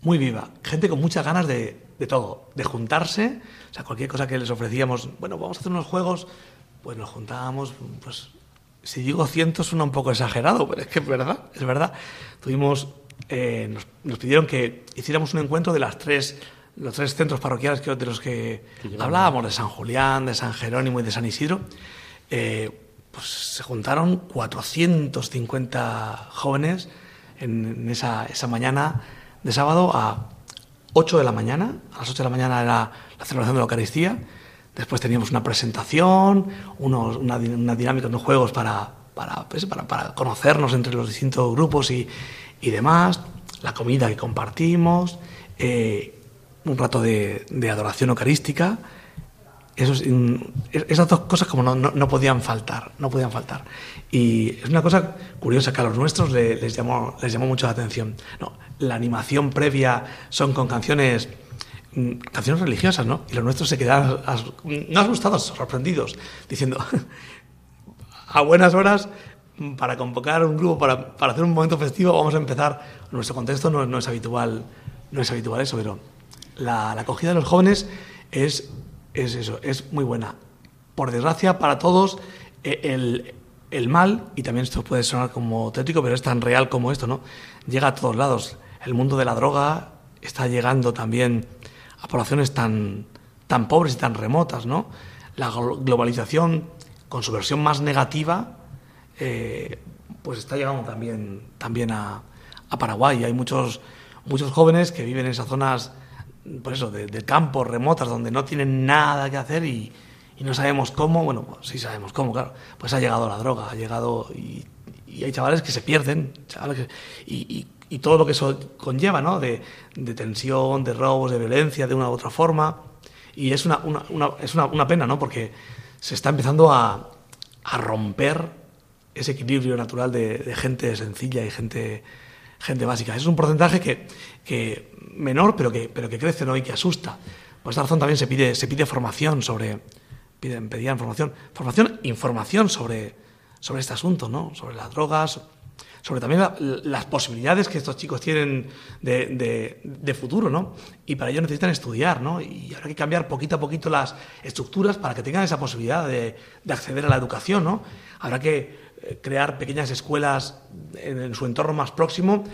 E: muy viva, gente con muchas ganas de, de todo, de juntarse. O sea, cualquier cosa que les ofrecíamos, bueno, vamos a hacer unos juegos, pues nos juntábamos, pues si digo cientos suena un poco exagerado, pero es que es verdad, es verdad. Tuvimos, eh, nos, nos, pidieron que hiciéramos un encuentro de las tres los tres centros parroquiales que, de los que, hablábamos, de San Julián, de San Jerónimo y de San Isidro, eh, pues se juntaron 450 jóvenes en, esa, esa, mañana de sábado a 8 de la mañana. A las 8 de la mañana era la celebración de la Eucaristía. Después teníamos una presentación, unos, una, una, dinámica, unos juegos para, para, pues, para, para, conocernos entre los distintos grupos y, y demás. La comida que compartimos. Eh, un rato de, de adoración eucarística esas dos cosas como no, no, podían faltar, no podían faltar. Y es una cosa curiosa que a los nuestros les, llamó, les llamó mucho la atención. No, la animación previa son con canciones mm, canciones religiosas, ¿no? Y los nuestros se quedaron, no asustados, sorprendidos, diciendo, a buenas horas, para convocar un grupo, para, para, hacer un momento festivo, vamos a empezar. Nuestro contexto no, no, es, habitual, no es habitual eso, pero la, acogida de los jóvenes es es eso, es muy buena. Por desgracia, para todos, eh, el, el mal, y también esto puede sonar como tétrico, pero es tan real como esto, ¿no? Llega a todos lados. El mundo de la droga está llegando también a poblaciones tan, tan pobres y tan remotas, ¿no? La globalización, con su versión más negativa, eh, pues está llegando también, también a, a Paraguay. Hay muchos, muchos jóvenes que viven en esas zonas por eso, de, campos remotas donde no tienen nada que hacer y, no sabemos cómo, bueno, pues sí sabemos cómo, claro, pues ha llegado la droga, ha llegado y, hay chavales que se pierden, chavales y, todo lo que eso conlleva, ¿no? De, tensión, de robos, de violencia, de una u otra forma. Y es una, es una, pena, ¿no? Porque se está empezando a, romper ese equilibrio natural de gente sencilla y gente gente básica. Es un porcentaje que, que menor, pero que, pero que crece ¿no? y que asusta. Por esta razón también se pide, se pide formación sobre, piden, pedían formación, formación, información sobre, sobre este asunto, ¿no? sobre las drogas, sobre también las posibilidades que estos chicos tienen de, de, futuro, ¿no? Y para ello necesitan estudiar, ¿no? Y habrá que cambiar poquito a poquito las estructuras para que tengan esa posibilidad de, de acceder a la educación, ¿no? Habrá que crear pequeñas escuelas en, su entorno más próximo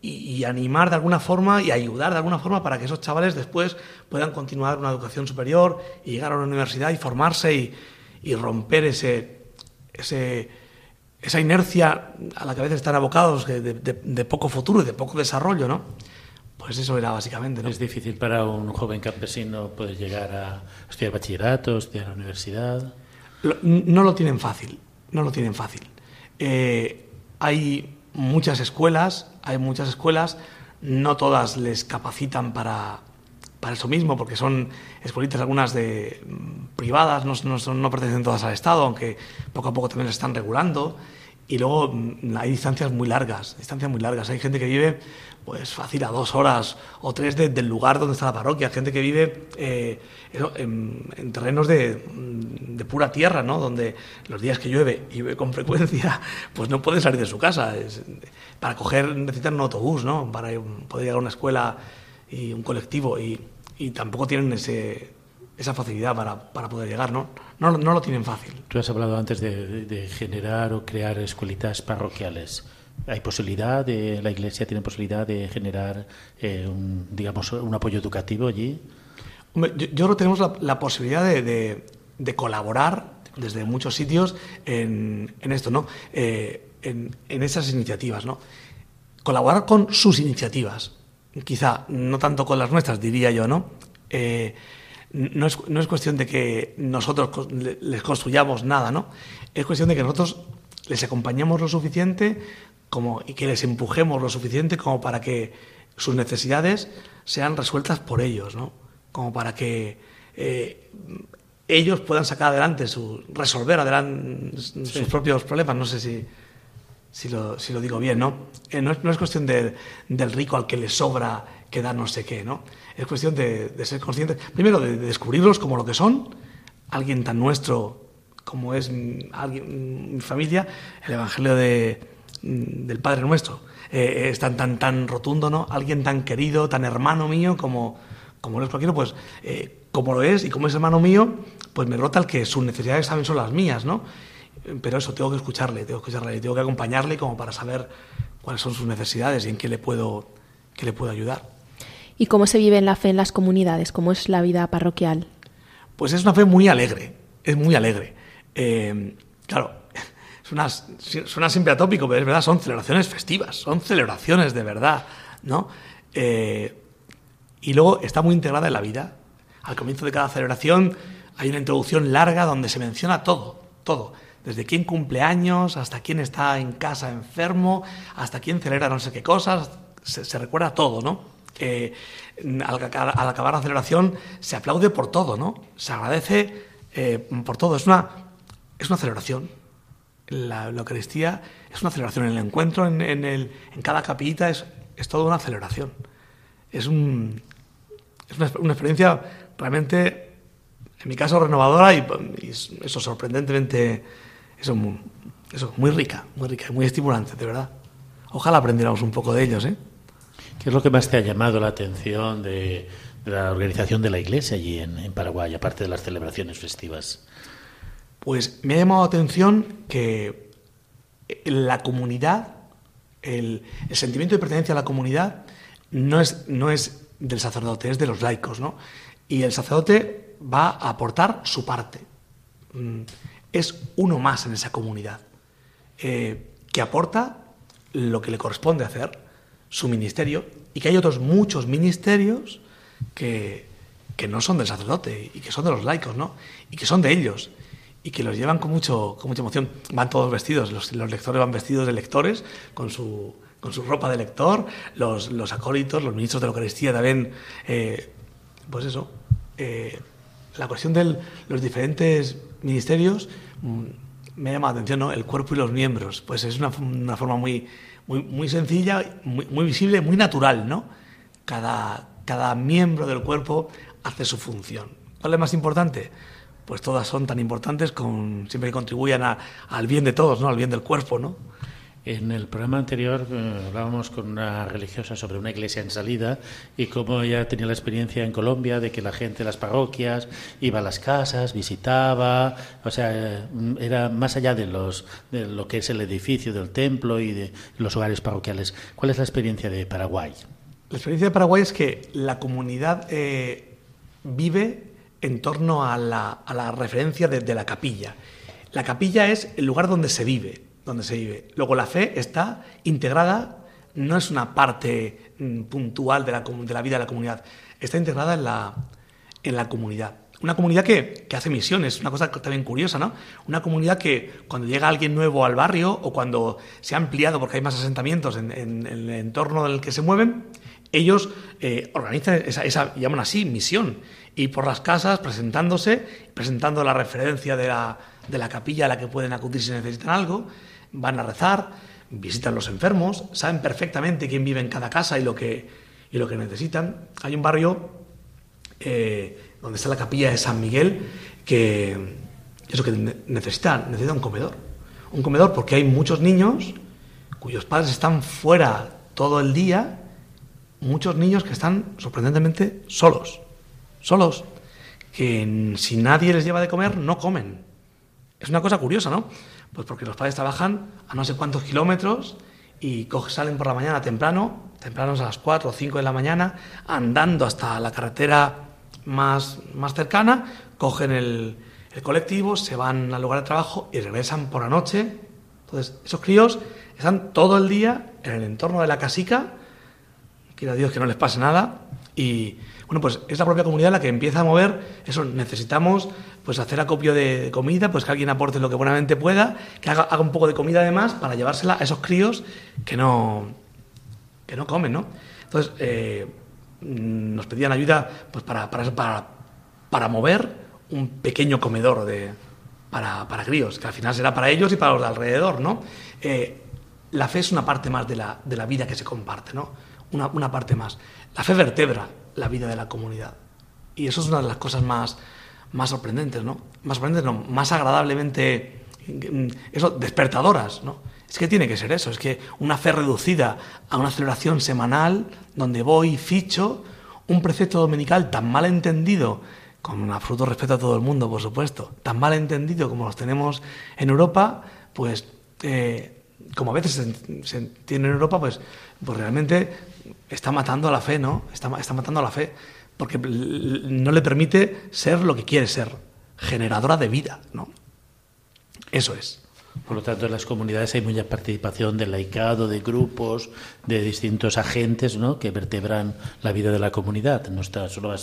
E: y, animar de alguna forma y ayudar de alguna forma para que esos chavales después puedan continuar una educación superior y llegar a una universidad y formarse y, romper ese, ese, esa inercia a la que a veces están abocados de, poco futuro y de poco desarrollo, ¿no? Pues eso era básicamente. ¿no?
C: Es difícil para un joven campesino poder llegar a estudiar bachillerato, estudiar la universidad.
E: no lo tienen fácil, no lo tienen fácil. Eh, hay muchas escuelas, hay muchas escuelas, no todas les capacitan para, para eso mismo, porque son escuelitas algunas de mm, privadas, no, no, no, pertenecen todas al Estado, aunque poco a poco también las están regulando. Y luego mm, hay distancias muy largas, distancias muy largas. Hay gente que vive pues fácil a dos horas o tres del lugar donde está la parroquia. Gente que vive eh, en, terrenos de, mm, de, pura tierra, ¿no? Donde los días que llueve y llueve con frecuencia, pues no pueden salir de su casa. para coger necesitan un autobús, ¿no? Para poder llegar a una escuela y un colectivo y, y tampoco tienen ese, esa facilidad para, para poder llegar, ¿no? ¿no? No lo tienen fácil.
C: Tú has hablado antes de, de generar o crear escuelitas parroquiales. ¿Hay posibilidad de la Iglesia tiene posibilidad de generar eh, un, digamos un apoyo educativo allí?
E: yo, yo, creo que tenemos la, posibilidad de, de, colaborar desde muchos sitios en, en esto, ¿no? Eh, en, en, esas iniciativas, ¿no? Colaborar con sus iniciativas, quizá no tanto con las nuestras, diría yo, ¿no? Eh, no es, no es, cuestión de que nosotros les construyamos nada, ¿no? Es cuestión de que nosotros les acompañemos lo suficiente como, y que les empujemos lo suficiente como para que sus necesidades sean resueltas por ellos, ¿no? Como para que eh, ellos puedan sacar adelante, su, resolver adelante sus propios problemas. No sé si, si, lo, si lo digo bien, ¿no? Eh, no, no, es, cuestión de, del rico al que le sobra que da no sé qué, ¿no? Es cuestión de, de ser conscientes, primero, de, de, descubrirlos como lo que son, alguien tan nuestro como es alguien, mi familia, el Evangelio de, Mm, del Padre Nuestro. Eh, es tan, tan, tan rotundo, ¿no? Alguien tan querido, tan hermano mío como, como lo es cualquiera, pues eh, como lo es y como es hermano mío, pues me rota el que sus necesidades también son las mías, ¿no? Pero eso, tengo que escucharle, tengo que escucharle, tengo que acompañarle como para saber cuáles son sus necesidades y en qué le puedo, qué le puedo ayudar.
A: ¿Y cómo se vive en la fe en las comunidades? ¿Cómo es la vida parroquial?
E: Pues es una fe muy alegre, es muy alegre. Eh, claro, suena, suena, siempre atópico, pero es verdad, son celebraciones festivas, son celebraciones de verdad, ¿no? Eh, y luego está muy integrada en la vida. Al comienzo de cada celebración hay una introducción larga donde se menciona todo, todo. Desde quién cumple años, hasta quién está en casa enfermo, hasta quién celebra no sé qué cosas, se, recuerda todo, ¿no? al, acabar la celebración se aplaude por todo, ¿no? Se agradece eh, por todo. Es una, es una celebración. La, Eucaristía es una celebración. El encuentro en, en cada capillita es, es toda una celebración. Es, un, es una, experiencia realmente, en mi caso, renovadora y, eso sorprendentemente, eso, eso, muy rica, muy rica, muy estimulante, de verdad. Ojalá aprendiéramos un poco de ellos, ¿eh?
C: ¿Qué es lo que más te ha llamado la atención de, la organización de la iglesia allí en, Paraguay, aparte de las celebraciones festivas?
E: Pues me ha llamado la atención que la comunidad, el, sentimiento de pertenencia a la comunidad, no es, no es del sacerdote, es de los laicos, ¿no? Y el sacerdote va a aportar su parte. Mm, es uno más en esa comunidad, eh, que aporta lo que le corresponde hacer su ministerio y que hay otros muchos ministerios que, no son del sacerdote y que son de los laicos, ¿no? Y que son de ellos y que los llevan con, mucho, con mucha emoción. Van todos vestidos, los, lectores van vestidos de lectores con su, con su ropa de lector, los, los acólitos, los ministros de la Eucaristía también, eh, pues eso, eh, la cuestión de los diferentes ministerios mm, me llama la atención, ¿no? El cuerpo y los miembros, pues es una, una forma muy, muy, muy sencilla, muy, muy, visible, muy natural, ¿no? Cada, cada miembro del cuerpo hace su función. ¿Cuál es más importante? Pues todas son tan importantes con, siempre que contribuyan al bien de todos, ¿no? Al bien del cuerpo, ¿no?
C: En el programa anterior eh, hablábamos con una religiosa sobre una iglesia en salida y cómo ella tenía la experiencia en Colombia de que la gente de las parroquias iba a las casas, visitaba, o sea, eh, era más allá de, los, de lo que es el edificio del templo y de los hogares parroquiales. ¿Cuál es la experiencia de Paraguay?
E: La experiencia de Paraguay es que la comunidad eh, vive en torno a la, a la referencia de la capilla. La capilla es el lugar donde se vive donde se vive. Luego la fe está integrada, no es una parte mm, puntual de la, de la vida de la comunidad, está integrada en la, en la comunidad. Una comunidad que, que, hace misiones, una cosa también curiosa, ¿no? Una comunidad que cuando llega alguien nuevo al barrio o cuando se ha ampliado porque hay más asentamientos en, el entorno en que se mueven, ellos eh, organizan esa, esa, llaman así, misión, y por las casas presentándose, presentando la referencia de la, de la capilla a la que pueden acudir si necesitan algo, van a rezar, visitan los enfermos, saben perfectamente quién vive en cada casa y lo que, y lo que necesitan. Hay un barrio eh, donde está la capilla de San Miguel que eso que necesita, necesita un comedor. Un comedor porque hay muchos niños cuyos padres están fuera todo el día, muchos niños que están sorprendentemente solos, solos, que si nadie les lleva de comer no comen. Es una cosa curiosa, ¿no? Pues porque los padres trabajan a no sé cuántos kilómetros y salen por la mañana temprano, tempranos a las 4 o 5 de la mañana, andando hasta la carretera más, más cercana, cogen el, el colectivo, se van al lugar de trabajo y regresan por la noche. Entonces, esos críos están todo el día en el entorno de la casica, quiera Dios que no les pase nada, y bueno, pues es la propia comunidad la que empieza a mover eso. Necesitamos pues hacer acopio de comida, pues que alguien aporte lo que buenamente pueda, que haga, un poco de comida además para llevársela a esos críos que no, que no comen, ¿no? Entonces, eh, nos pedían ayuda pues para, para, para, mover un pequeño comedor de, para, para, críos, que al final será para ellos y para los de alrededor, ¿no? Eh, la fe es una parte más de la, de la vida que se comparte, ¿no? Una, una parte más. La fe vertebra la vida de la comunidad. Y eso es una de las cosas más, más sorprendentes, ¿no? Más sorprendentes, no, más agradablemente, mm, eso, despertadoras, ¿no? Es que tiene que ser eso, es que una fe reducida a una celebración semanal donde voy y ficho un precepto dominical tan mal entendido, con absoluto respeto a todo el mundo, por supuesto, tan mal entendido como los tenemos en Europa, pues eh, como a veces se, se entiende en Europa, pues, pues realmente está matando a la fe, ¿no? Está, está matando a la fe, porque no le permite ser lo que quiere ser, generadora de vida, ¿no? Eso es.
C: Por lo tanto, en las comunidades hay mucha participación del laicado, de grupos, de distintos agentes ¿no? que vertebran la vida de la comunidad. No está solo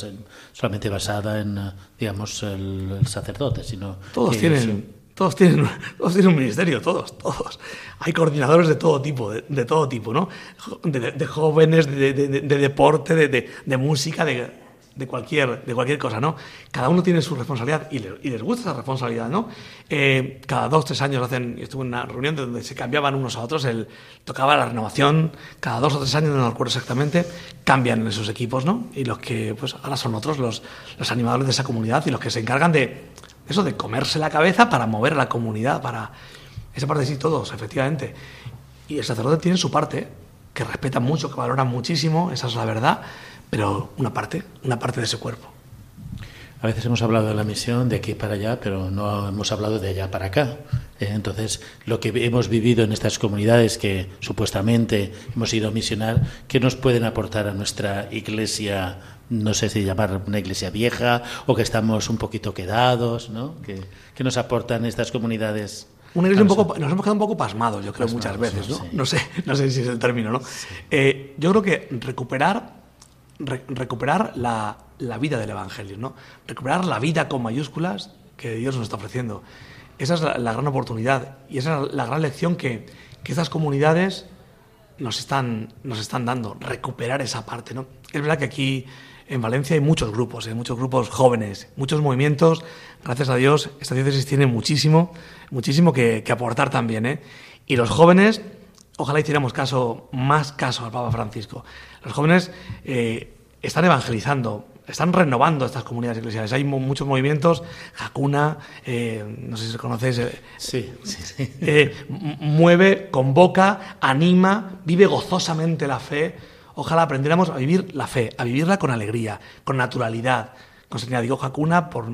C: solamente basada en, digamos, el, sacerdote, sino...
E: Todos tienen... Todos tienen, todos tienen un ministerio, todos, todos. Hay coordinadores de todo tipo, de, todo tipo, ¿no? De, jóvenes, de, deporte, de, música, de, de cualquier, de cualquier cosa, ¿no? Cada uno tiene su responsabilidad y, les gusta esa responsabilidad, ¿no? Eh, cada dos, tres años hacen, estuve en una reunión donde se cambiaban unos a otros, el, tocaba la renovación, cada dos o tres años, no me acuerdo exactamente, cambian esos equipos, ¿no? Y los que, pues ahora son otros, los, los animadores de esa comunidad y los que se encargan de eso, de comerse la cabeza para mover la comunidad, para... Esa parte sí, todos, efectivamente. Y el sacerdote tiene su parte, que respeta mucho, que valora muchísimo, esa es la verdad, pero una parte, una parte de ese cuerpo.
C: A veces hemos hablado de la misión de aquí para allá, pero no hemos hablado de allá para acá. ¿eh? Entonces, lo que hemos vivido en estas comunidades que supuestamente hemos ido a misionar, ¿qué nos pueden aportar a nuestra iglesia? No sé si llamar una iglesia vieja o que estamos un poquito quedados, ¿no? ¿Qué, nos aportan estas comunidades?
E: Una iglesia un poco, nos hemos quedado un poco pasmados, yo creo, muchas veces, ¿no? No, sé, no sé si es el término, ¿no? Eh, yo creo que recuperar recuperar la, vida del Evangelio, ¿no? recuperar la vida con mayúsculas que Dios nos está ofreciendo. Esa es la, gran oportunidad y esa es la gran lección que, que estas comunidades nos están, nos están dando, recuperar esa parte. ¿no? Es verdad que aquí en Valencia hay muchos grupos, hay muchos grupos jóvenes, muchos movimientos. Gracias a Dios, esta diócesis tiene muchísimo, muchísimo que, que aportar también. ¿eh? Y los jóvenes, ojalá hiciéramos caso, más caso al Papa Francisco. Los jóvenes eh, están evangelizando, están renovando estas comunidades eclesiales. Hay muchos movimientos, Hakuna, eh, no sé si conocéis. Eh,
C: sí, sí, sí.
E: mueve, convoca, anima, vive gozosamente la fe. Ojalá aprendiéramos a vivir la fe, a vivirla con alegría, con naturalidad. Con digo Hakuna por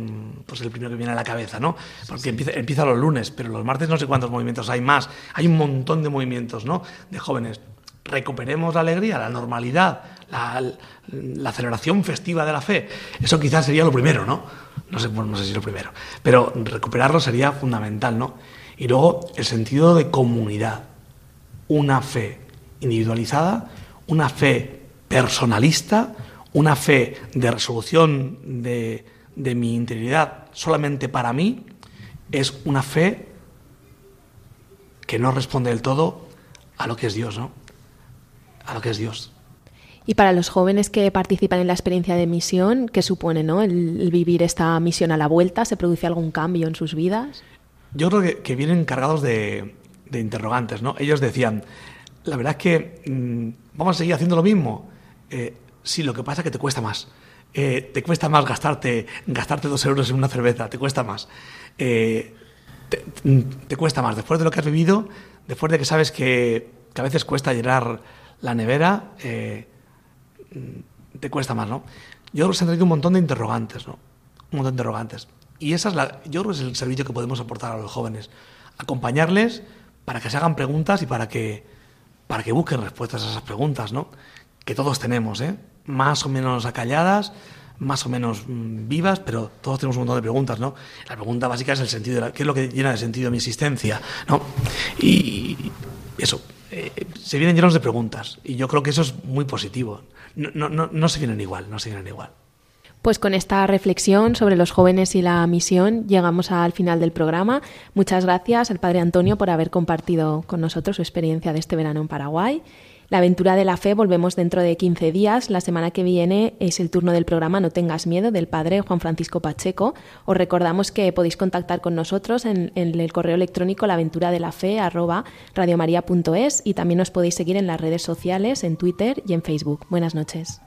E: pues el primero que viene a la cabeza, ¿no? Porque Empieza, empieza los lunes, pero los martes no sé cuántos movimientos hay más. Hay un montón de movimientos, ¿no? De jóvenes recuperemos la alegría, la normalidad, la, celebración festiva de la fe. Eso quizás sería lo primero, ¿no? No sé, no sé si lo primero, pero recuperarlo sería fundamental, ¿no? Y luego el sentido de comunidad, una fe individualizada, una fe personalista, una fe de resolución de, de mi interioridad solamente para mí, es una fe que no responde del todo a lo que es Dios, ¿no? a lo que es Dios.
A: Y para los jóvenes que participan en la experiencia de misión, ¿qué supone ¿no? el, vivir esta misión a la vuelta? ¿Se produce algún cambio en sus vidas?
E: Yo creo que, vienen cargados de, interrogantes. ¿no? Ellos decían, la verdad es que mm, vamos a seguir haciendo lo mismo. Eh, sí, lo que pasa es que te cuesta más. Eh, te cuesta más gastarte, gastarte dos euros en una cerveza, te cuesta más. Eh, te, cuesta más. Después de lo que has vivido, después de que sabes que, que a veces cuesta llenar la nevera eh, te cuesta más, ¿no? Yo creo que se han traído un montón de interrogantes, ¿no? Un montón de interrogantes. Y esa yo creo que es el servicio que podemos aportar a los jóvenes. Acompañarles para que se hagan preguntas y para que, para que busquen respuestas a esas preguntas, ¿no? Que todos tenemos, ¿eh? Más o menos acalladas, más o menos mm, vivas, pero todos tenemos un montón de preguntas, ¿no? La pregunta básica es el sentido, de ¿qué es lo que llena de sentido mi existencia, ¿no? Y eso, eh, se vienen llenos de preguntas y yo creo que eso es muy positivo. No, no, no, se vienen igual, no se vienen igual.
A: Pues con esta reflexión sobre los jóvenes y la misión llegamos al final del programa. Muchas gracias al Padre Antonio por haber compartido con nosotros su experiencia de este verano en Paraguay la aventura de la fe volvemos dentro de 15 días. La semana que viene es el turno del programa No tengas miedo del padre Juan Francisco Pacheco. Os recordamos que podéis contactar con nosotros en, el correo electrónico laventuradelafe arroba radiomaria.es y también os podéis seguir en las redes sociales, en Twitter y en Facebook. Buenas noches.